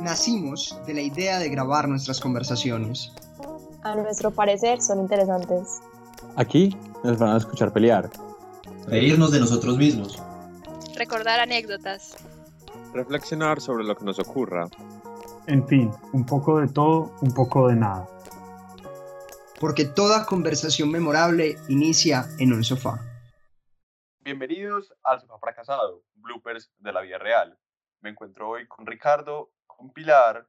Nacimos de la idea de grabar nuestras conversaciones. A nuestro parecer son interesantes. Aquí nos van a escuchar pelear. Reírnos de nosotros mismos. Recordar anécdotas. Reflexionar sobre lo que nos ocurra. En fin, un poco de todo, un poco de nada. Porque toda conversación memorable inicia en un sofá. Bienvenidos al Sofá Fracasado, bloopers de la vida real. Me encuentro hoy con Ricardo, con Pilar,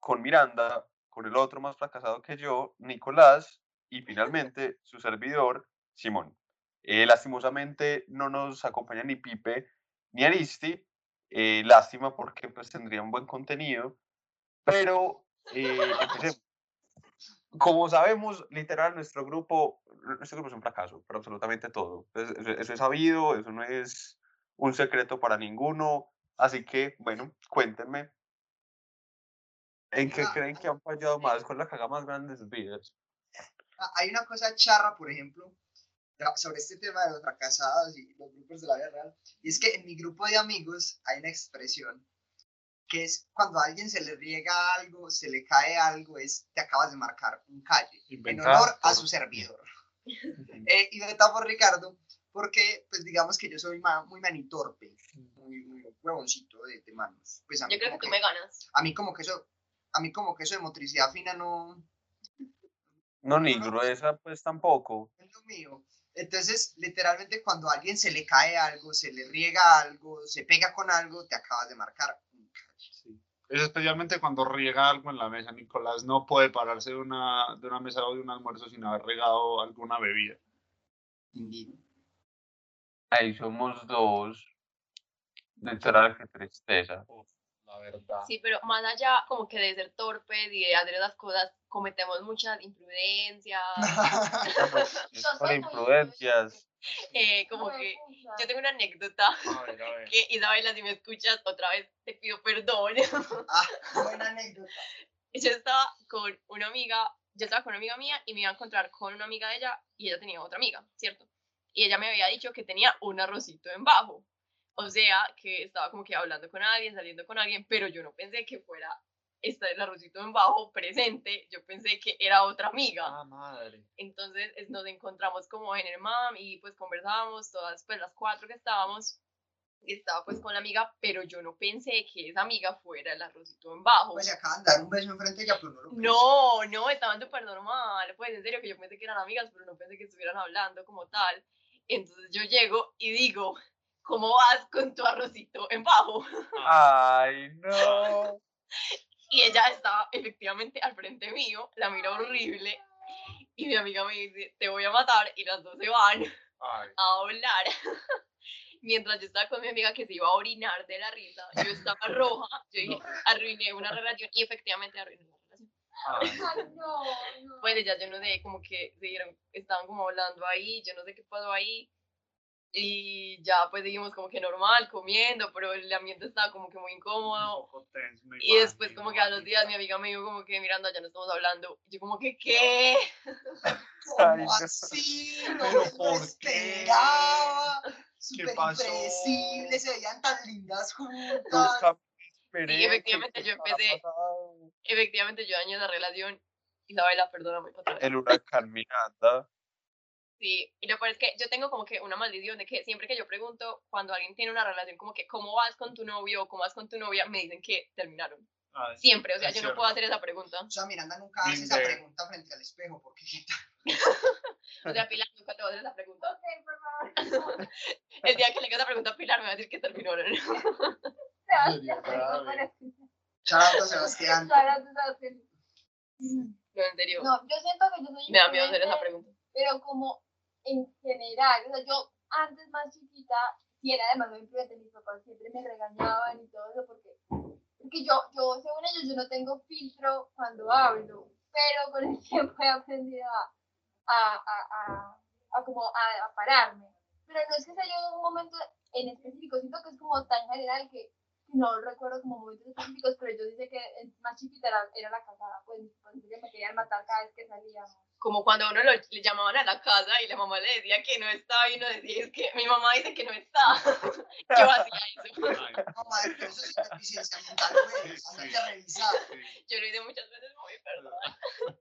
con Miranda, con el otro más fracasado que yo, Nicolás, y finalmente su servidor, Simón. Eh, lastimosamente no nos acompaña ni Pipe ni Aristi, eh, lástima porque pues tendría un buen contenido, pero eh, empecemos. Como sabemos, literal, nuestro grupo, nuestro grupo es un fracaso, pero absolutamente todo. Eso, eso es sabido, eso no es un secreto para ninguno. Así que, bueno, cuéntenme, ¿en qué creen que han fallado más? ¿Con la caga más grande de sus vidas? Ah, Hay una cosa charra, por ejemplo, sobre este tema de los fracasados y los grupos de la vida real, y es que en mi grupo de amigos hay una expresión que es cuando a alguien se le riega algo, se le cae algo, es te acabas de marcar un calle, en Inventada honor a su servidor. Eh, y veta por Ricardo, porque pues digamos que yo soy ma- muy manitorpe, muy, muy huevoncito de, de manos. Pues a mí Yo creo como que tú me ganas. a mí como que eso, a mí como que eso de motricidad fina no, No, ni gruesa, pues tampoco. es lo mío. Entonces, literalmente cuando a alguien se le cae algo, se le riega algo, se pega con algo, te acabas de marcar. Es especialmente cuando riega algo en la mesa. Nicolás no puede pararse de una, de una mesa o de un almuerzo sin haber regado alguna bebida. Ahí somos dos. Literal, qué tristeza. La verdad. Sí, pero más allá como que de ser torpe y de hacer las cosas, cometemos muchas imprudencias. Por imprudencias. eh, como que yo tengo una anécdota A ver, a ver. que Isabela, si me escuchas otra vez, te pido perdón. Ah, buena anécdota. yo estaba con una amiga, yo estaba con una amiga mía y me iba a encontrar con una amiga de ella y ella tenía otra amiga, ¿cierto? Y ella me había dicho que tenía un arrocito en bajo. O sea, que estaba como que hablando con alguien, saliendo con alguien, pero yo no pensé que fuera esta el arrocito en bajo presente, yo pensé que era otra amiga. Ah, madre. Entonces es- nos encontramos como en el MAM y pues conversábamos todas, pues las cuatro que estábamos, y estaba pues con la amiga, pero yo no pensé que esa amiga fuera el arrocito en bajo. Pues se acaban de dar un beso enfrente de ella, pero no lo pensé. No, no, estaban súper normal. Pues en serio que yo pensé que eran amigas, pero no pensé que estuvieran hablando como tal. Entonces yo llego y digo, ¿cómo vas con tu arrocito en bajo? Ay, no. Y ella estaba efectivamente al frente mío, la mira horrible. Y mi amiga me dice, te voy a matar. Y las dos se van Ay. a hablar. Mientras yo estaba con mi amiga que se iba a orinar de la risa, yo estaba roja. Yo dije, arruiné una relación. Y efectivamente arruiné una relación. Ay. no, no. pues ellas yo no sé, como que siguieron, estaban como hablando ahí, yo no sé qué pasó ahí. Y ya pues seguimos como que normal, comiendo, pero el ambiente estaba como que muy Un incómodo. poco tenso, me Y después como que a los días mi amiga me dijo como que Miranda ya no estamos hablando. Y yo como que ¿qué? Ay, ¿Cómo no. así? No ¿Pero me qué? Súper pasó? impredecibles, se veían tan lindas juntas. Y efectivamente yo empecé-. Efectivamente yo dañé esa relación. Isabela, perdóname otra vez. El huracán Miranda. Sí, y lo peor es que yo tengo como que una maldición de que siempre que yo pregunto cuando alguien tiene una relación como que ¿cómo vas con tu novio o cómo vas con tu novia? Me dicen que terminaron. Ay, Siempre, o sea, yo no puedo hacer esa pregunta. O sea, Miranda nunca hace esa pregunta frente al espejo, porque. O sea, Pilar nunca te va a hacer esa pregunta. Ok, por favor. El día que le haga esa pregunta a Pilar me va a decir que. Sebastián, grave. para- Chao, Sebastián. para- Sebastián. No, en serio. No, yo siento que yo soy Me da miedo hacer esa pregunta. pero como en general, o sea, yo antes más chiquita, sí era demasiado imprudente, mis papás siempre me regañaban y todo eso, porque, porque yo, yo, según ellos, yo no tengo filtro cuando hablo, pero con el tiempo he aprendido a, a, a, a, como a, pararme. Pero no es que sea yo un momento en específico, siento que es como tan general que no recuerdo como momentos específicos, pero yo dice que más chiquita era, era la casada, pues, pues me querían matar cada vez que salíamos. Como cuando a uno lo, le llamaban a la casa y la mamá le decía que no estaba y uno decía, es que mi mamá dice que no está. Yo hacía eso. Mamá, eso güey. A revisar. Yo lo hice muchas veces, muy perdón.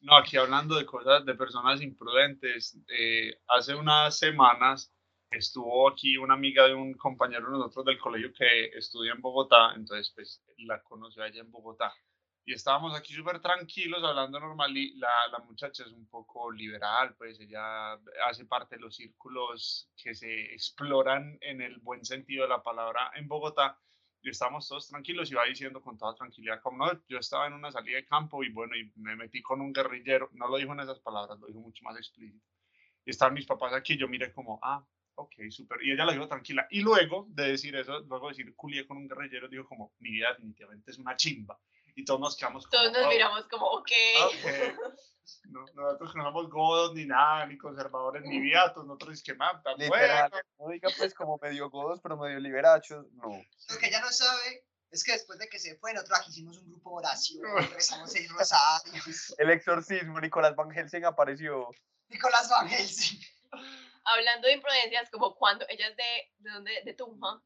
No, aquí hablando de cosas de personas imprudentes, eh, hace unas semanas estuvo aquí una amiga de un compañero de nosotros del colegio que estudia en Bogotá, entonces pues la conoció allá en Bogotá. Y estábamos aquí súper tranquilos hablando normal y la, la muchacha es un poco liberal, pues ella hace parte de los círculos que se exploran en el buen sentido de la palabra en Bogotá y estábamos todos tranquilos y va diciendo con toda tranquilidad, como no, yo estaba en una salida de campo y bueno, y me metí con un guerrillero, no lo dijo en esas palabras, lo dijo mucho más explícito. Y estaban mis papás aquí, yo miré como, ah, ok, súper, y ella la dijo tranquila. Y luego de decir eso, luego de decir culié con un guerrillero, dijo como, mi vida definitivamente es una chimba. Y todos nos quedamos como, Todos nos "Oh, miramos como, ok. ok". No, nosotros no somos godos ni nada, ni conservadores, ni viatos, nosotros es que mata, Literal, bueno. no diga pues como medio godos, pero medio liberachos, no. Lo que ella no sabe es que después de que se fue, nosotros aquí hicimos un grupo oración, rezamos seis rosarios. El exorcismo, Nicolás Van Helsing apareció. Nicolás Van Helsing. Hablando de imprudencias, como cuando ella es de, ¿de dónde? De Tunja.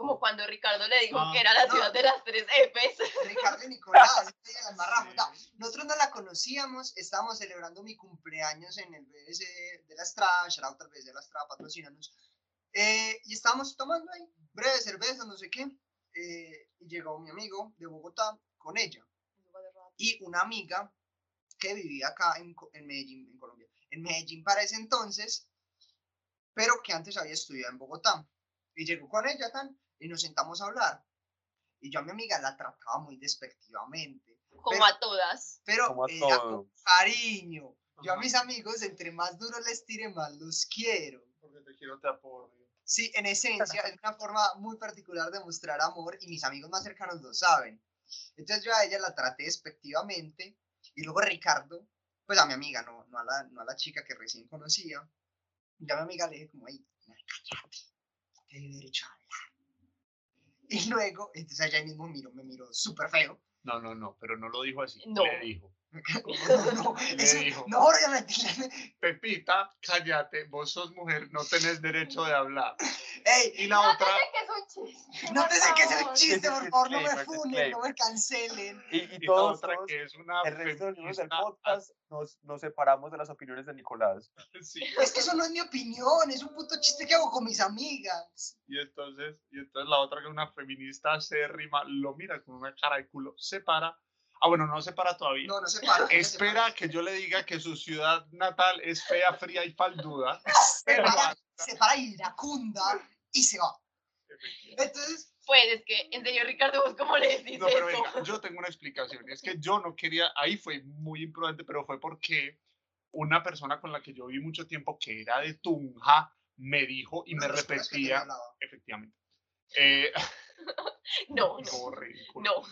Como cuando Ricardo le dijo Ah, que era la no. ciudad de las tres Fs. Ricardo y Nicolás, la embarramos. No, nosotros no la conocíamos, estábamos celebrando mi cumpleaños en el BS de la Estrada, out al BS de la Estrada, patrocínanos. Eh, y estábamos tomando ahí breve cerveza, no sé qué. eh, y llegó mi amigo de Bogotá con ella. Y una amiga que vivía acá en, en Medellín, en Colombia. En Medellín para ese entonces, pero que antes había estudiado en Bogotá. Y llegó con ella tan, y nos sentamos a hablar. Y yo a mi amiga la trataba muy despectivamente. Como Pero- a todas. Pero Como a era todos. con cariño. Yo a mis amigos, entre más duro les tire, más los quiero. Porque te quiero, te apoyo. Sí, en esencia es una forma muy particular de mostrar amor y mis amigos más cercanos lo saben. Entonces yo a ella la traté despectivamente y luego Ricardo, pues a mi amiga, no, no, a, la, no a la chica que recién conocía, yo a mi amiga le dije como, ay, cállate, te doy derecho a hablar. Y luego, entonces ahí mismo miró, me miró súper feo. No, no, no, pero no lo dijo así. No. Le dijo, No, no, Le eso- dijo. no, Pepita, cállate, vos sos mujer, no tenés derecho de hablar. ey, Y la No otra, sé que es un chiste. no te sé que es un chiste, por favor, no me funen, no me cancelen. Y, y y la todos, otra todos, que es una el resto de del podcast nos, nos separamos de las opiniones de Nicolás. Sí. Es que eso no es mi opinión, es un puto chiste que hago con mis amigas. Y entonces, y entonces la otra que es una feminista acérrima, lo mira con una cara de culo, se para. Ah, bueno, no se para todavía. No, no se para. no se Espera para. que yo le diga que su ciudad natal es fea, fría y falduda. Se para, se para iracunda y se va. Entonces, Pues es que, en serio, Ricardo, ¿vos cómo le decís No, pero eso? venga, yo tengo una explicación. Es que yo no quería, ahí fue muy imprudente, pero fue porque una persona con la que yo viví mucho tiempo, que era de Tunja, me dijo y me repetía, efectivamente, eh, No, no, no.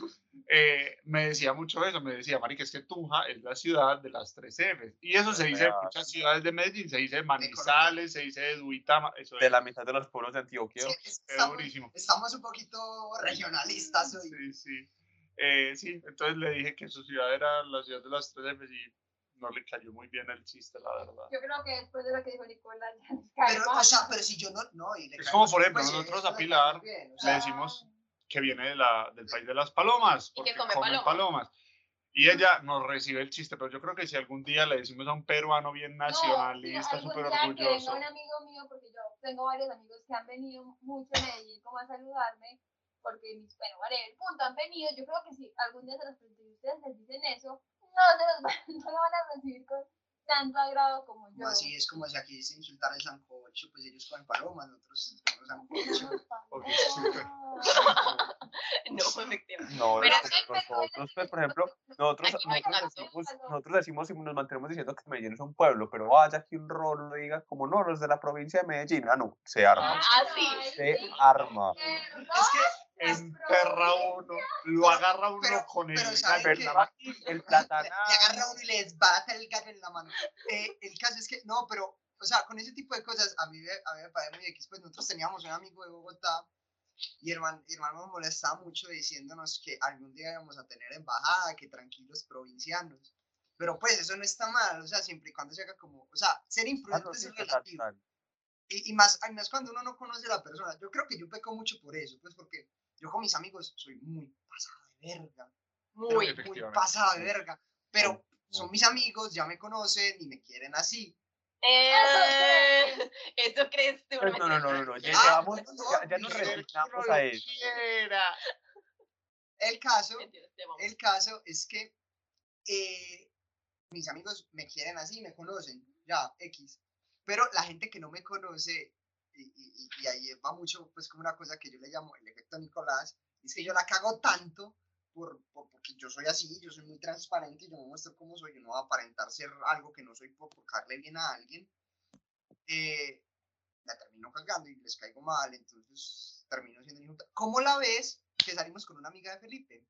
Eh, me decía mucho eso, me decía, Mari, que es que Tunja es la ciudad de las tres Fs. Y eso se dice en muchas ciudades de Medellín, se dice de Manizales, se dice de Duitama, eso De es, la mitad de los pueblos de Antioquia. Sí, es- es estamos, durísimo. estamos un poquito regionalistas hoy. Sí, sí. Eh, sí, entonces le dije que su ciudad era la ciudad de las tres Fs y no le cayó muy bien el chiste, la verdad. Yo creo que después de lo que dijo Nicolás, ya nos cae Pero, o sea, pero si yo no, no, y le Es como, por ejemplo, pues, nosotros a le Pilar bien, o Le sea, decimos que viene de la, del país de las palomas, Y que come comen palomas. Y ella nos recibe el chiste, pero yo creo que si algún día le decimos a un peruano bien nacionalista, súper algún día que orgulloso, venga un amigo mío, porque yo tengo varios amigos que han venido mucho a Medellín como a saludarme, porque mis, bueno, vale, el punto, han venido, yo creo que si algún día se los presento y ustedes les dicen eso, no, se los van, no lo van a recibir con tanto agrado como yo. así es como si aquí se insultara el sancocho, pues ellos comen palomas, nosotros comemos sancocho. No, efectivamente. No, Pero nosotros, pues, por ejemplo, nosotros, decimos, nosotros decimos y nos mantenemos diciendo que Medellín es un pueblo, pero vaya que un rolo diga como no, los de la provincia de Medellín, ah, no, se arma, Ah, sí. se arma. Es que enterra uno, lo agarra uno Pero- con el, la. El plátano. le agarra uno y le desbarata el gallo en la mano. Eh, el caso es que, no, pero, o sea, con ese tipo de cosas, a mí, me- a mí me parece muy X. Pues nosotros teníamos un amigo de Bogotá y hermano, hermano nos molestaba mucho diciéndonos que algún día íbamos a tener embajada, que tranquilos provincianos. Pero pues eso no está mal, o sea, siempre y cuando se haga como, o sea, ser Ah, imprudente es relativo. Y, y más, más cuando uno no conoce a la persona. Yo creo que yo peco mucho por eso, pues porque yo con mis amigos soy muy pasado de verga. Muy. muy pasado de verga. Pero son mis amigos, ya me conocen y me quieren así. Eh, ¿Eso crees tú? No, no, no, no, no, ya, Ah, llevamos- no, no, ya, ya nos no, resignamos a eso. Quiera. El caso, el caso es que eh, mis amigos me quieren así, me conocen, ya, X. Pero la gente que no me conoce, y, y- y- ahí va mucho, pues como una cosa que yo le llamo el efecto Nicolás, es que yo la cago tanto por, por- porque yo soy así, yo soy muy transparente, yo me muestro como soy, yo no voy a aparentar ser algo que no soy por, por caerle bien a alguien. Eh, la termino cagando y les caigo mal, entonces termino siendo injusta. ¿Cómo la ves que salimos con una amiga de Felipe?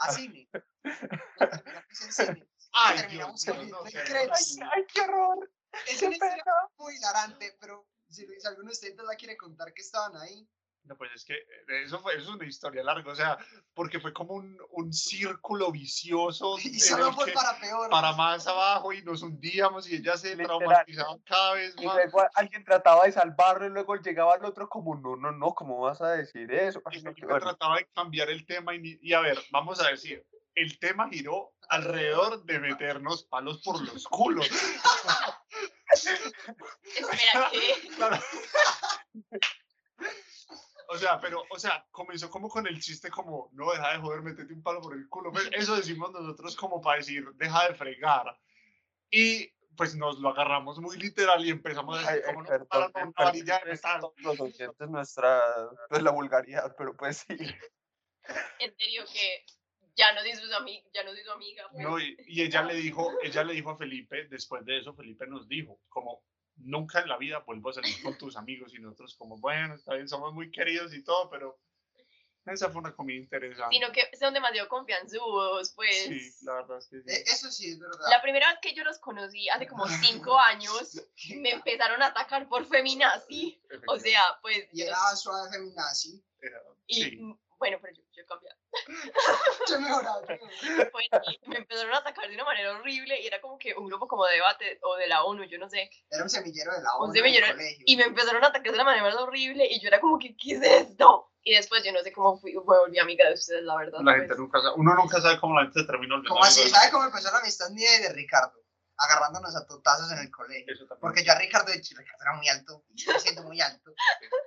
A cine. Terminamos en cine. Ay, terminamos Dios comiendo no sé. crepes. ¡Ay, qué horror! Es ¡Qué una historia muy hilarante, pero si, si alguno de ustedes la quiere contar que estaban ahí. No, pues es que eh, eso, fue, eso es una historia larga, o sea, porque fue como un, un círculo vicioso Y solo fue que para peor. para más abajo y nos hundíamos y ella se Literal. traumatizaba cada vez Y más. luego alguien trataba de salvarlo y luego llegaba el otro como, no, no, no, ¿cómo vas a decir eso? Y no, bueno. trataba de cambiar el tema y, y a ver, vamos a decir, el tema giró alrededor de meternos palos por los culos. Espera, ¿qué? Claro. O sea, pero, o sea, comenzó como con el chiste como, no, deja de joder, metete un palo por el culo. Pues, Eso decimos nosotros como para decir, deja de fregar. Y pues nos lo agarramos muy literal y empezamos a decir, ay, como, no, perdón, para, no, perdón, una varilla de metal". todos los oyentes nuestra, pues la vulgaridad, pero pues sí. En serio que ya no soy su amiga, ya no soy su amiga. pues. No, y, y ella le dijo, ella le dijo a Felipe, después de eso, Felipe nos dijo, como, nunca en la vida vuelvo a salir con tus amigos y nosotros como, bueno, está bien, somos muy queridos y todo, pero esa fue una comida interesante. Sino que son demasiado confianzudos, pues. Sí, la verdad es que sí. Eh, Eso sí es verdad. La primera vez que yo los conocí, hace como cinco años, me empezaron a atacar por feminazi. O sea, pues. Y era suave feminazi. Era- y, sí. Bueno, pero yo, yo he cambiado. Yo he mejorado. Pues, y me empezaron a atacar de una manera horrible y era como que un grupo como de debate o de la ONU, yo no sé. Era un semillero de la Un ONU en el semillero, colegio. Y me empezaron a atacar de una manera más horrible y yo era como que, ¿qué es esto? Y después yo no sé cómo fui, me volví amiga de ustedes, la verdad. La pues. gente nunca sabe, uno nunca sabe cómo la gente olvidando. Como así, de- ¿sabe cómo empezó la amistad mía y de Ricardo? Agarrándonos a totazos en el colegio. Porque yo a Ricardo, Ricardo era muy alto, y sigue siendo muy alto.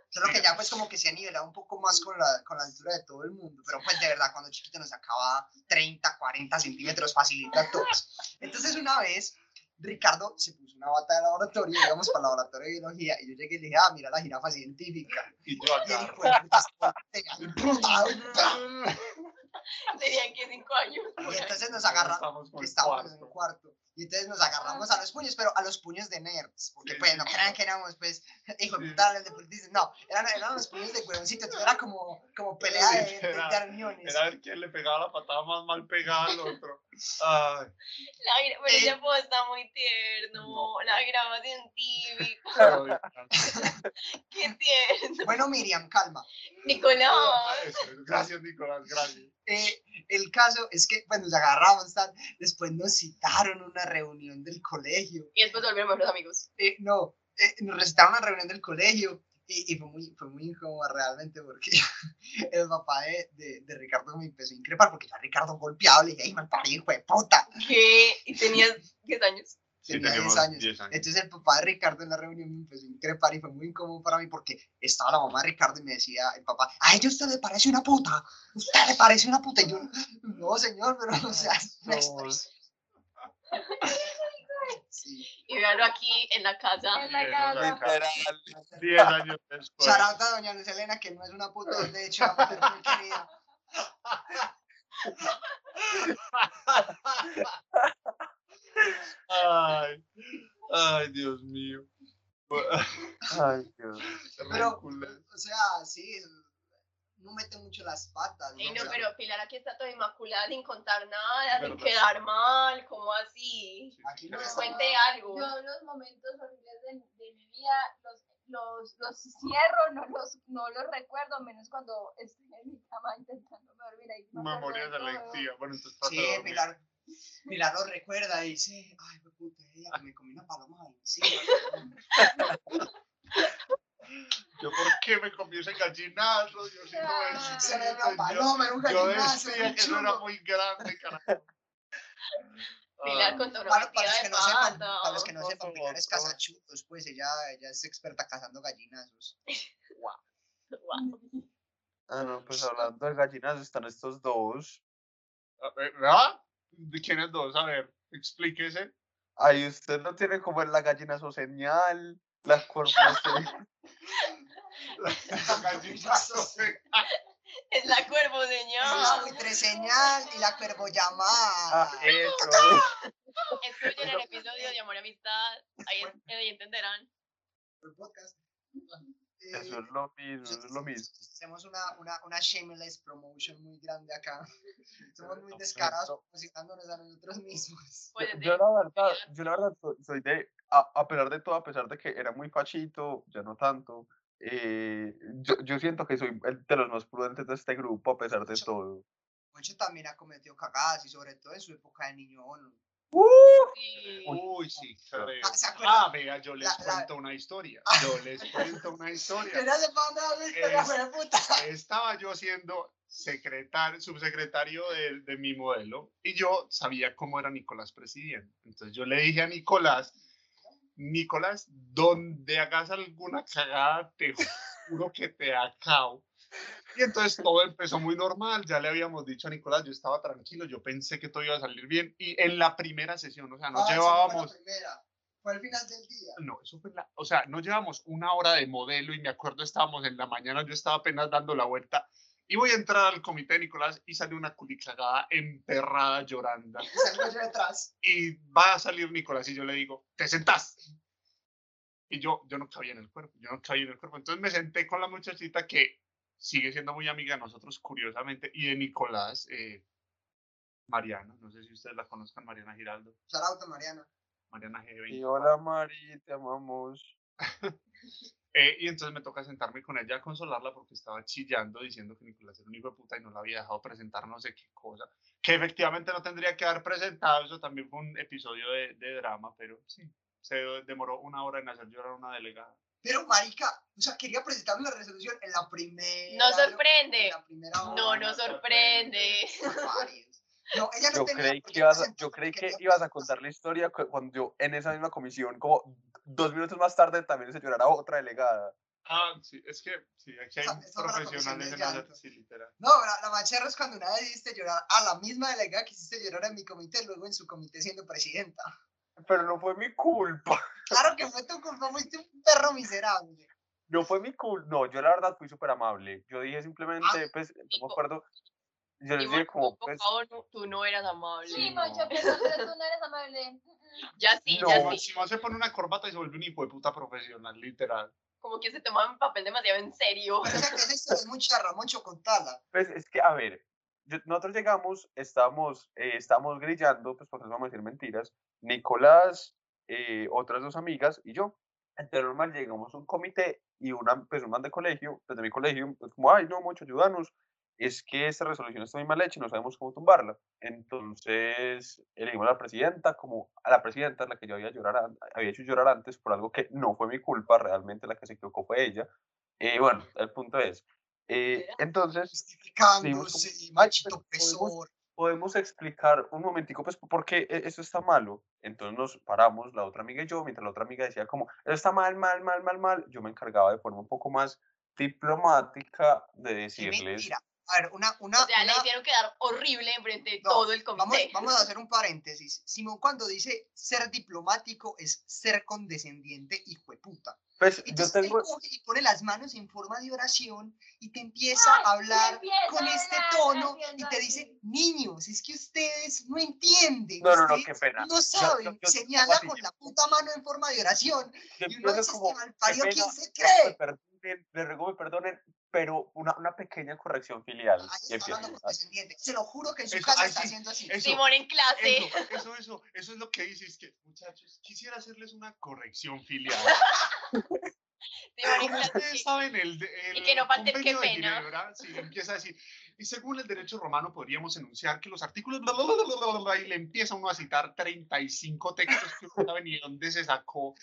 Solo que ya pues como que se ha nivelado un poco más con la, con la altura de todo el mundo. Pero pues de verdad, cuando chiquito nos sacaba 30, 40 centímetros facilita a todos. Entonces una vez, Ricardo se puso una bata de laboratorio, íbamos para el laboratorio de biología, y yo llegué y le dije, ah, mira la jirafa científica. Y yo Y puta se voltea, imputado, Tenía que cinco años. Y entonces nos agarramos, estábamos en un cuarto. Y entonces nos agarramos a los puños, pero a los puños de nerds. Porque pues no crean que éramos pues, hijo de puta, el deportista. No, eran, eran los puños de huevoncito. Era como, como pelea de, de, de Era- arñones. Era ver quién le pegaba la patada más mal pegada al otro. Ay, La pero Eh, ese apodo está muy tierno. no. La graba científica. pero Dios, Qué tierno. Bueno, Miriam, calma. Nicolás. Gracias, Nicolás, gracias. Eh, el caso es que pues nos agarramos, tal. después nos citaron a una reunión del colegio. Y después volvieron mejores amigos. Eh, no, eh, nos recitaron una reunión del colegio y, y fue, muy, fue muy incómodo realmente porque el papá de, de, de Ricardo me empezó a increpar porque yo a Ricardo golpeado le dije, ¡ay, mal parido, hijo de puta! ¿Qué? ¿Y tenías 10 años? Sí, Tenía 10 teníamos años. 10 años. Entonces el papá de Ricardo en la reunión me empezó a increpar y fue muy incómodo para mí porque estaba la mamá de Ricardo y me decía el papá, a ella usted le parece una puta, usted le parece una puta. Y yo, no señor, pero o sea, No. Sí. Y véanlo aquí en la casa. En la Sí, casa. Literal. 10 años después. Charauta doña Luz Elena, que no es una puta, de hecho, una mujer muy querida. Ay, ay, Dios mío. Ay, Dios. Pero, o sea, sí, no mete mucho las patas. Ey, ¿no? no, pero Pilar aquí está toda inmaculada sin contar nada, sin quedar mal, como así? Aquí no cuente algo. Yo los momentos horribles de, de mi vida los, los, los cierro, no los, no los recuerdo, menos cuando estoy en mi cama intentando dormir. Ahí me Memoria de todo. selectiva. Bueno, entonces trata Sí. Pilar, Pilar lo recuerda y dice, ay, qué puta, ella que me comí una paloma encima. Yo, ¿por qué me comí ese gallinazo? Yo sí no Ah, Se me es. dio una paloma, era un Yo gallinazo, decía muy que eso era muy grande, carajo. Pilar Ah, con Para, para los de que no sepan, para los que no por sepan, Pilar es cazachudos, pues ella, ella es experta cazando gallinazos. Guau. Ah, no, pues hablando de gallinas están estos dos. a ver, ¿Verdad? ¿De quiénes dos? A ver, explíquese. Ahí usted no tiene como la gallinazo señal, la cuerva señal. Gallinazo. Es la cuervo, Es señor. buitre señal y la cuervo llamada. Ah, eso. Escuchen el episodio de Amor y Amistad. Ahí, ahí entenderán. el podcast. Eso Eh, es lo mismo, eso es lo mismo. Hacemos una, una, una shameless promotion muy grande acá. Somos muy descarados no. promocionándonos a nosotros mismos. Pues Yo, yo la verdad, yo la verdad soy, soy de, a, a pesar de todo, a pesar de que era muy fachito, ya no tanto, eh, yo, yo siento que soy el de los más prudentes de este grupo, a pesar de todo. Moncho también ha cometido cagadas y sobre todo en su época de niño. ¿no? sí. Uy, sí, creo. Ah. Ah, vea, yo les La- la- cuento una historia. Yo les cuento una historia. la Es-. Estaba yo siendo secretario, subsecretario de, de mi modelo y yo sabía cómo era Nicolás presidiendo. Entonces yo le dije a Nicolás, Nicolás, donde hagas alguna cagada, te juro que te acabo. Y entonces todo empezó muy normal, ya le habíamos dicho a Nicolás, yo estaba tranquilo, yo pensé que todo iba a salir bien y en la primera sesión, o sea, nos Ah, no fue la llevábamos... primera. Fue al final del día. No, eso fue la, o sea, no llevamos una hora de modelo y me acuerdo estábamos en la mañana, yo estaba apenas dando la vuelta y voy a entrar al comité de Nicolás y sale una culicagada emperrada llorando Y salgo yo detrás. y va a salir Nicolás y yo le digo, te sentás. Y yo, yo no cabía en el cuerpo, yo no cabía en el cuerpo. Entonces me senté con la muchachita que sigue siendo muy amiga de nosotros, curiosamente, y de Nicolás, eh, Mariana, no sé si ustedes la conozcan, Mariana Giraldo, Sarauta, Mariana. Mariana G20. Y hola Mari, te amamos. Eh, y entonces me toca sentarme con ella a consolarla porque estaba chillando diciendo que Nicolás era un hijo de puta y no la había dejado presentar no sé qué cosa. Que efectivamente no tendría que haber presentado, eso también fue un episodio de, de drama, pero sí, se demoró una hora en hacer llorar a una delegada. Pero, marica, o sea, quería presentar una resolución en la primera... No En sorprende. la primera No, hora. no sorprende. Varios. No, ella no Yo tenía creí que ibas a, yo creí que ibas a contar la historia cu- cuando yo en esa misma comisión, como dos minutos más tarde, también se llorara otra delegada. Ah, sí, es que sí, aquí hay Esa- la profesionales en llanto. sí, literal. No, la, la macharra es cuando una vez hiciste llorar a la misma delegada que hiciste llorar en mi comité, luego en su comité siendo presidenta. Pero no fue mi culpa. Claro que fue tu culpa, fuiste un perro miserable. No fue mi culpa. No, yo la verdad fui súper amable. Yo dije simplemente, pues, no me acuerdo. Yo les Moncho, como, por pues, favor, no- tú no eras amable. Sí, no. Moncho, pero, pero tú no eres amable. Ya sí, No. ya sí. Simón se pone una corbata y se vuelve un hijo de puta profesional, literal. Como que se toma mi papel demasiado en serio. Pero esa, esa historia es muy charra, contala. pues es que, a ver, yo- nosotros llegamos, estábamos, eh, estábamos grillando, pues porque no vamos a decir mentiras, Nicolás, eh, otras dos amigas y yo. Entonces, normal, llegamos a un comité y una, pues, un man de colegio, pues, de mi colegio, pues, como, ay, no, mucho, ayúdanos, es que esta resolución está muy mal hecha y no sabemos cómo tumbarla. Entonces, elegimos a la presidenta, como a la presidenta, la que yo había, llorar, había hecho llorar antes por algo que no fue mi culpa, realmente la que se equivocó fue ella. Eh, bueno, el punto es, eh, entonces, Justificándose, como, "Ay, machito pues, podemos- explicar un momentico, pues, por qué e- eso está malo. Entonces nos paramos, la otra amiga y yo, mientras la otra amiga decía como, eso está mal, mal, mal, mal, mal, yo me encargaba de forma un poco más diplomática de decirles, mentira. A ver, una, una, O sea, le una- hicieron quedar horrible enfrente de No, todo el Vamos, comité. vamos a hacer un paréntesis. Simón cuando dice ser diplomático es ser condescendiente, hijo de puta. pues, yo Entonces él tengo, coge y pone las manos en forma de oración y te empieza Ay, a hablar empieza con a este tono y te así. dice, niños, es que ustedes no entienden. No, no, no, qué pena. No Yo- saben, yo- yo- señala así, con yo- la puta mano en forma de oración. yo Y uno dice, como, este qué malparido, ¿quién se me cree? perdonen, les ruego me perdonen, pero una, una pequeña corrección filial. Ahí Y está empiezo, hablando "Ah, condescendiente. Se lo juro que en su Eso, casa ay, está sí, haciendo así. eso. Simón en clase. Eso, eso, eso, eso es lo que dice, es que, muchachos, quisiera hacerles una corrección filial. Como ustedes saben, el, el Y que no falte el de pena. Ginebra, sí, empieza a decir, y según el derecho romano podríamos enunciar que los artículos, bla, bla, bla, bla, bla, bla, bla, y le empieza uno a citar 35 textos que uno no sabe ni dónde se sacó.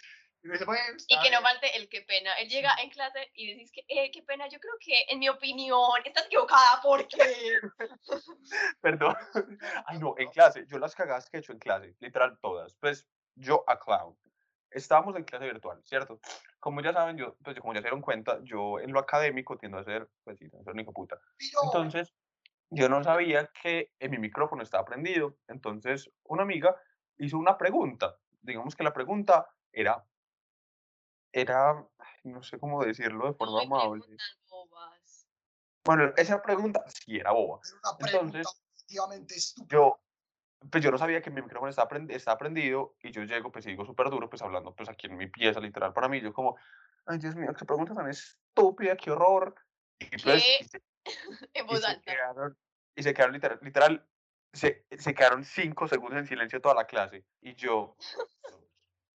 Y, uno dice, "Bueno, Y está que no bien". falte el qué pena. Él llega en clase y decís que, eh, qué pena, yo creo que, en mi opinión, estás equivocada, ¿por qué? Perdón. Ay, no, en clase, yo las cagadas que he hecho en clase, literal todas. Pues yo a clown. Estábamos en clase virtual, ¿cierto? Como ya saben, yo, pues como ya se dieron cuenta, yo en lo académico tiendo a ser, pues sí, un hijo de puta. Entonces, yo no sabía que en mi micrófono estaba prendido. Entonces, una amiga hizo una pregunta. Digamos que la pregunta era, era, no sé cómo decirlo de forma Ay, amable. bobas. Bueno, esa pregunta sí era boba. Era una pregunta Entonces, yo, pues yo no sabía que mi micrófono estaba, prend- estaba prendido y yo llego, pues y digo súper duro, pues hablando pues aquí en mi pieza, literal, para mí, yo como, ay Dios mío, qué pregunta tan estúpida, qué horror. Y pues, ¿Qué? y se, y se quedaron, y se quedaron literal, literal se, se quedaron cinco segundos en silencio toda la clase. Y yo,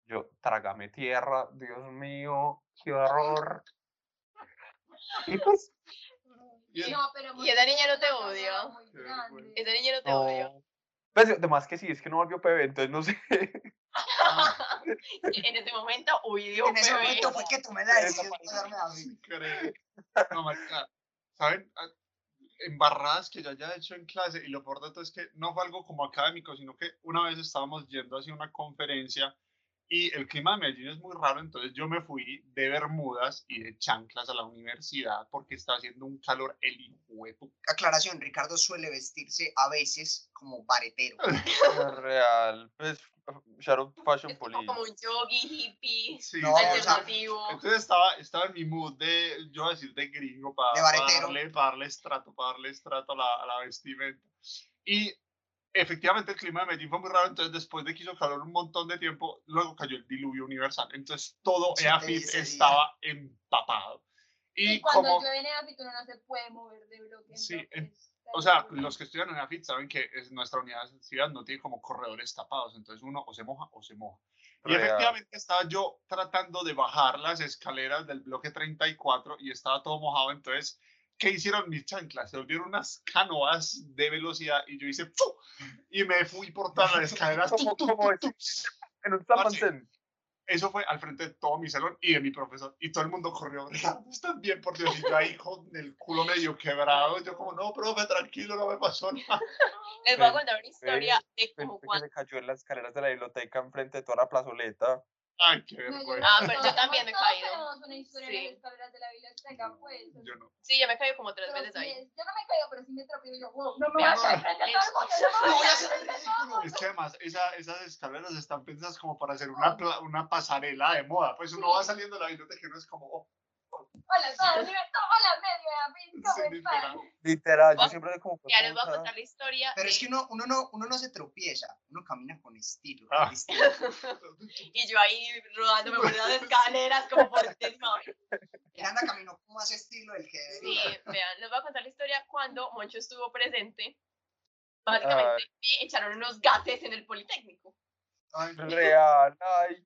yo, trágame tierra, Dios mío, qué horror. Y pues, Y- No, pero Y esa niña no te vergüenza. Esa niña no te odia. no. Pues, además que sí, es que no volvió PB, entonces no sé. En ese momento, Dios En ese bebé. momento fue que tomé la decisión de a. Increíble. No, marica, ¿saben? Ah, Embarradas que yo haya hecho en clase, y lo por tanto es que no fue algo como académico, sino que una vez estábamos yendo hacia una conferencia y el clima de Medellín es muy raro, entonces yo me fui de bermudas y de chanclas a la universidad porque estaba haciendo un calor el pu- Aclaración, Ricardo suele vestirse a veces como baretero. Real. Pues, Shadow Fashion Police. como un yogi hippie Sí, No, o sea, alternativo. Entonces estaba, estaba en mi mood de, yo iba a decir, de gringo para De baretero. darle, pa darle estrato, para darle estrato a la, a la vestimenta. Y efectivamente el clima de Medellín fue muy raro, entonces después de que hizo calor un montón de tiempo, luego cayó el diluvio universal. Entonces todo Sí, EAFIT día. estaba empapado. Y, Y cuando como, llueve en Éafit uno no se puede mover de bloque. Sí, en- entonces, o sea, los que estudian en EAFIT saben que es, nuestra universidad no tiene como corredores tapados, entonces uno o se moja o se moja. Y Real. efectivamente estaba yo tratando de bajar las escaleras del bloque 34 y estaba todo mojado. Entonces, ¿qué hicieron mis chanclas? Se volvieron unas canoas de velocidad y yo hice ¡fu! y me fui por todas las escaleras. Como, ¡tu, tu, como tu, tu! en un Samansen. Eso fue al frente de todo mi salón y de mi profesor. Y todo el mundo corrió. ¿estás bien? Por Dios. Y yo ahí con el culo medio quebrado. Yo como, no, profe, tranquilo, no me pasó nada. Les voy a Ven, contar una historia de Pensé como que cuando... se cayó en las escaleras de la biblioteca enfrente de toda la plazoleta. Ay, qué vergüenza. Ah, creo que pero yo también me he caído. tenemos una historia en Sí. las escaleras de la biblioteca, pues. Yo no. Sí, yo me he caído como tres Pero veces ahí. es- yo no me he caído, pero sí me tropiezo y yo, wow, no me voy a caer frente a todo el mundo, no. Es que además esa- esas escaleras están pensadas como para hacer una pasarela de moda. Pues uno va saliendo de la biblioteca y uno es como, oh, Hola, nivel, todo, hola, medio, Éafit, sí, ¿cómo literal. están? Literal, yo siempre soy como... Ya les voy a contar la historia. Pero es que uno, uno, no, uno no se tropieza, uno camina con estilo. Ah. estilo. Y yo ahí rodándome por las escaleras como por décima vez. Miranda caminó con más estilo del que Sí, vean, les voy a contar la historia cuando Moncho estuvo presente. Básicamente me echaron unos gases en el Politécnico. Ay, Real, ay.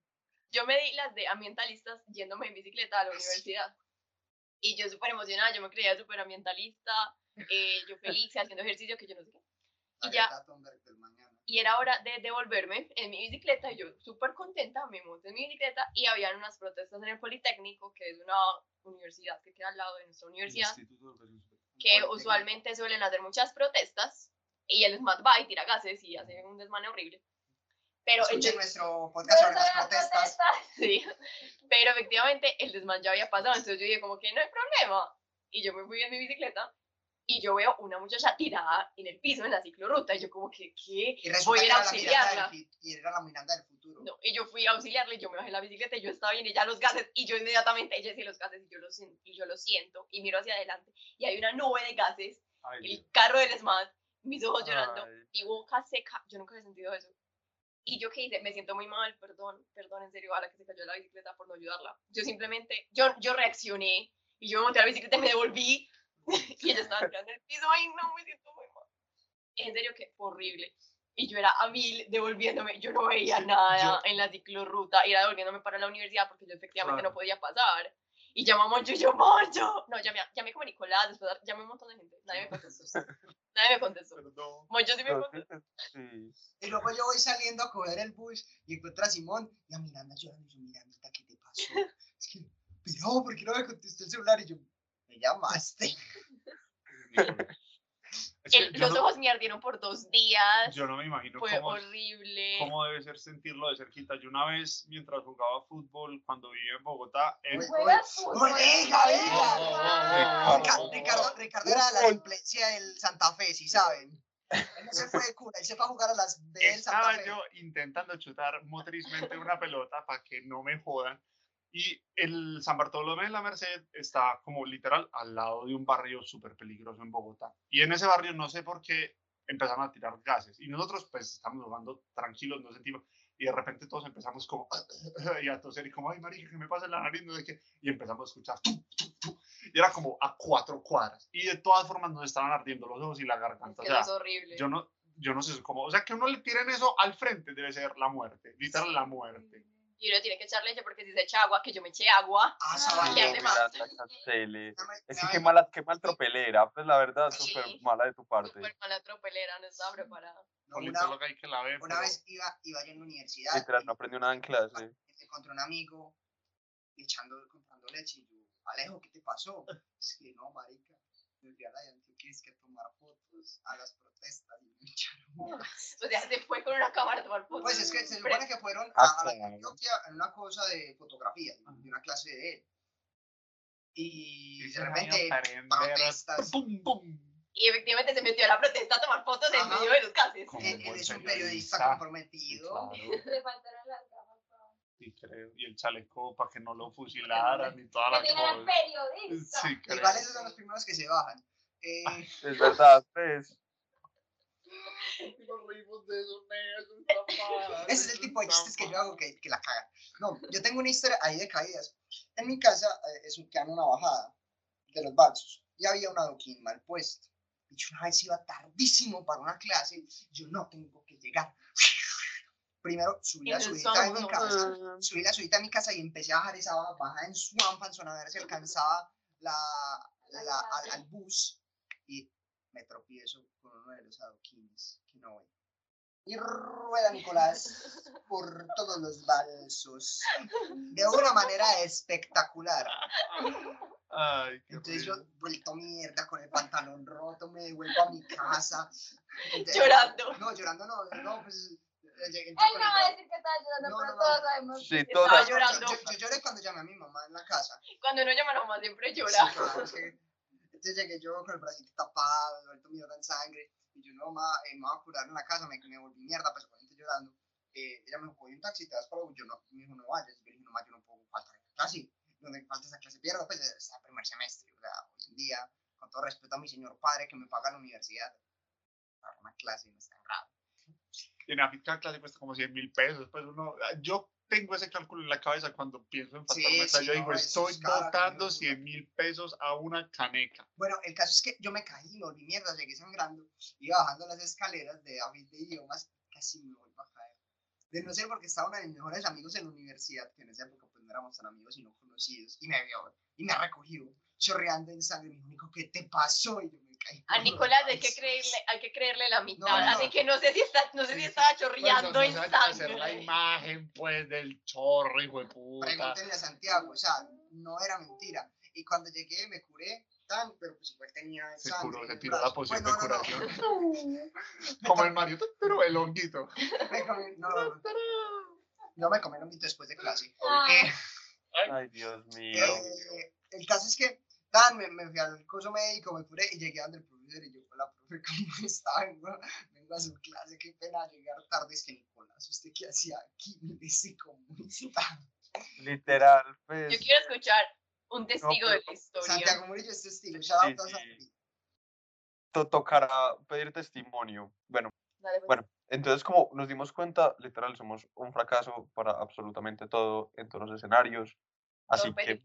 Yo me di las de ambientalistas yéndome en bicicleta a la universidad. Y yo súper emocionada, yo me creía súper ambientalista, eh, yo feliz, haciendo ejercicio, que yo no sé qué. Y ya, y era hora de devolverme en mi bicicleta, y yo súper contenta, me monté en mi bicicleta, y habían unas protestas en el Politécnico, que es una universidad que queda al lado de nuestra universidad, que usualmente suelen hacer muchas protestas, y el va y tira gases y hace un desmane horrible. Pero Escuchen nuestro podcast sobre las protestas. Sí, pero efectivamente el desmán ya había pasado, entonces yo dije como que no hay problema. Y yo me fui en mi bicicleta y yo veo una muchacha tirada en el piso en la ciclorruta y yo como que, ¿qué? Y Voy a que ir a del, auxiliarla. y era la Miranda del futuro. No, y yo fui a auxiliarle, yo me bajé en la bicicleta y yo estaba bien y ya los gases y yo inmediatamente ella sí los gases y yo los, y yo los siento y miro hacia adelante y hay una nube de gases, Ay, el carro del SMAT, mis ojos llorando Ay. y boca seca, yo nunca había sentido eso. Y yo qué hice, me siento muy mal, perdón, perdón en serio a la que se cayó la bicicleta por no ayudarla. Yo simplemente, yo, yo reaccioné y yo me monté a la bicicleta y me devolví y ella estaba tirando el piso, ay no, me siento muy mal. En serio que horrible. Y yo era a mil devolviéndome, yo no veía nada en la ciclorruta, era devolviéndome para la universidad porque yo efectivamente Claro. no podía pasar. Y llamó a Moncho y yo, Moncho. No, llamé, llamé como Nicolás, después llamé a un montón de gente. Nadie me contestó. Nadie me contestó. Perdón. Moncho sí me Pero contestó. sí, sí. Y luego yo voy saliendo a coger el bus y encuentro a Simón y a Miranda llorando. Y yo, Mirandita, ¿qué te pasó? Es que, pero, ¿por qué no me contestó el celular? Y yo, me llamaste. Nicolás. Es que El- los no- ojos me ardieron por dos días. Yo no me imagino Fue cómo, horrible. cómo debe ser sentirlo de cerquita. Yo una vez, mientras jugaba fútbol, cuando vivía en Bogotá, en- Ricardo, Ricardo era la suplencia del Santa Fe, si saben. Él no se fue de cura, él se fue a jugar a las B del Santa estaba Fe. yo intentando chutar motrizmente una pelota para que no me jodan. Y el San Bartolomé de la Merced está como literal al lado de un barrio súper peligroso en Bogotá. Y en ese barrio no sé por qué empezaron a tirar gases. Y nosotros pues estamos jugando tranquilos, no sentimos. Y de repente todos empezamos como y a toser y como, ay, marica, que me pasa en la nariz, no sé qué. Y empezamos a escuchar tu, tu, tu. Y era como a cuatro cuadras. Y de todas formas nos estaban ardiendo los ojos y la Es garganta. O que sea, eso es horrible. yo no, yo no sé cómo, o sea, que uno le tiren eso al frente debe ser la muerte, literal la muerte. Y uno tiene que echar leche porque si se echa agua, que yo me eché agua. Ah, Ah, Es que qué mala, qué mal tropelera, pues la verdad, Sí. súper mala de tu parte. Súper mala tropelera, no estaba preparada. no, una, lo que hay que la ver. una pero- vez iba, iba yo en la universidad. Literal, no aprendió nada en clase. encontré un amigo echando, comprando leche y yo, Alejo, ¿qué te pasó? Es que no, marica, me fui a la de Antioquia es que tomar fotos a las protestas y me echaron. O sea, se fue con una cámara a tomar fotos. Pues es que se supone que fueron Ah, a, a la de. Antioquia en una cosa de fotografía, de una clase de él. Y de Ese año repente, protestas. ¡Pum, pum! Y efectivamente se metió a la protesta a tomar fotos en medio de los gases. Como Él, es un periodista. comprometido. Le faltaron las sí, creo. Y el chaleco para que no lo fusilaran y toda la cosa. periodista. Sí, creo. Igual esos son los primeros que se bajan. Eh, Es verdad, pues. Nos reímos de eso, eso Ese es el tipo de chistes que yo hago que, que la cagan. No, yo tengo una historia ahí de caídas. En mi casa eh, es un, en una bajada de los balsos y había un adoquín mal puesto. Y yo una vez iba tardísimo para una clase. Yo no tengo que llegar. Primero subí la En subida de mi casa, subí la subida de mi casa y empecé a bajar esa bajada en Swamp, a ver si alcanzaba la, la, al, al bus y me tropiezo con uno de los adoquines que no ve. Y rueda Nicolás por todos los balsos de una manera espectacular. Ay, qué Entonces yo vuelto mierda con el pantalón roto, me devuelvo a mi casa. Entonces- Llorando. No, llorando no, no, pues Él no va a decir que estaba llorando, No, pero no, no. todos sabemos. Sí, que todas. Estaba llorando. Yo, yo lloré cuando llamé a mi mamá en la casa. Cuando uno llama a la mamá siempre llora. Sí, claro, es que- entonces llegué yo con el bracito tapado, vuelto mierda en sangre. Y yo, no, mamá, eh, me voy a curar en la casa, me, me volví mierda, pues obviamente llorando. Eh, ella me dijo, coge un taxi, te vas para Yo no, me dijo, no vayas. Yo le dije, no, ma, yo no puedo faltar en la clase. Donde falta esa clase pierdo, pues está el primer semestre. O sea, hoy en día, con todo respeto a mi señor padre que me paga la universidad, para una clase no es tan grave. Y en cada clase cuesta como 100 mil pesos. Pues uno, yo tengo ese cálculo en la cabeza cuando pienso en Sí, a clase. sí, Yo no, digo, estoy es caro, botando no, 100 mil pesos a una caneca. Bueno, el caso es que yo me caí, me volví mierda, llegué sangrando, iba bajando las escaleras de David de idiomas, casi me vuelvo a caer. De no ser porque estaba uno de mis mejores amigos en la universidad, que en esa época pues no éramos tan amigos sino conocidos, y me vio, y me recogió, chorreando en sangre, me dijo, "Nico, ¿qué te pasó? Y yo me caí. A Nicolás hay que creerle, hay que creerle la mitad. no, no. Así que no sé si está, no sé si estaba chorreando Pues, en hacer la sangre. imagen, pues, del chorro, hijo de puta. Pregúntenle a Santiago, o sea, no era mentira. Y cuando llegué me curé, tan, pero pues igual tenía Se sangre curó, se tiró la poción Pues, de no, no, no. curación. Como el Mario, pero el honguito. Me comí- no, no me comí el honguito después de clase. Ah. Eh, Ay, Dios mío. Eh, el caso es que, tan, me, me fui al curso médico, me curé y llegué donde el profesor y yo, hola, profe, ¿cómo está? Vengo, vengo a su clase, qué pena llegar tarde. Es que, Nicolás, ¿usted qué hacía aquí? Ese comunista. Literal, Yo pues. quiero escuchar un testigo pero- de la historia. Santiago Murillo es testigo, out Sí, sí. Tocará pedir testimonio. Bueno, Dale, pues. bueno, entonces como nos dimos cuenta, literal, somos un fracaso para absolutamente todo en todos los escenarios. Así que,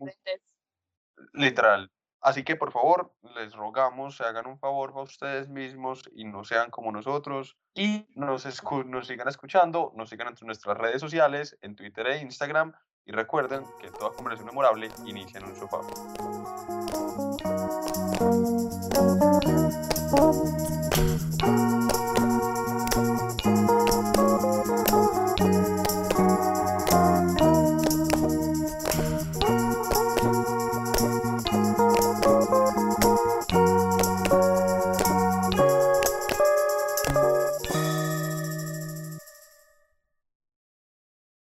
literal. Así que por favor, les rogamos, se hagan un favor a ustedes mismos y no sean como nosotros. Y nos, nos sigan escuchando, nos sigan en nuestras redes sociales, en Twitter e Instagram, Y recuerden que toda conversación memorable inicia en un sofá.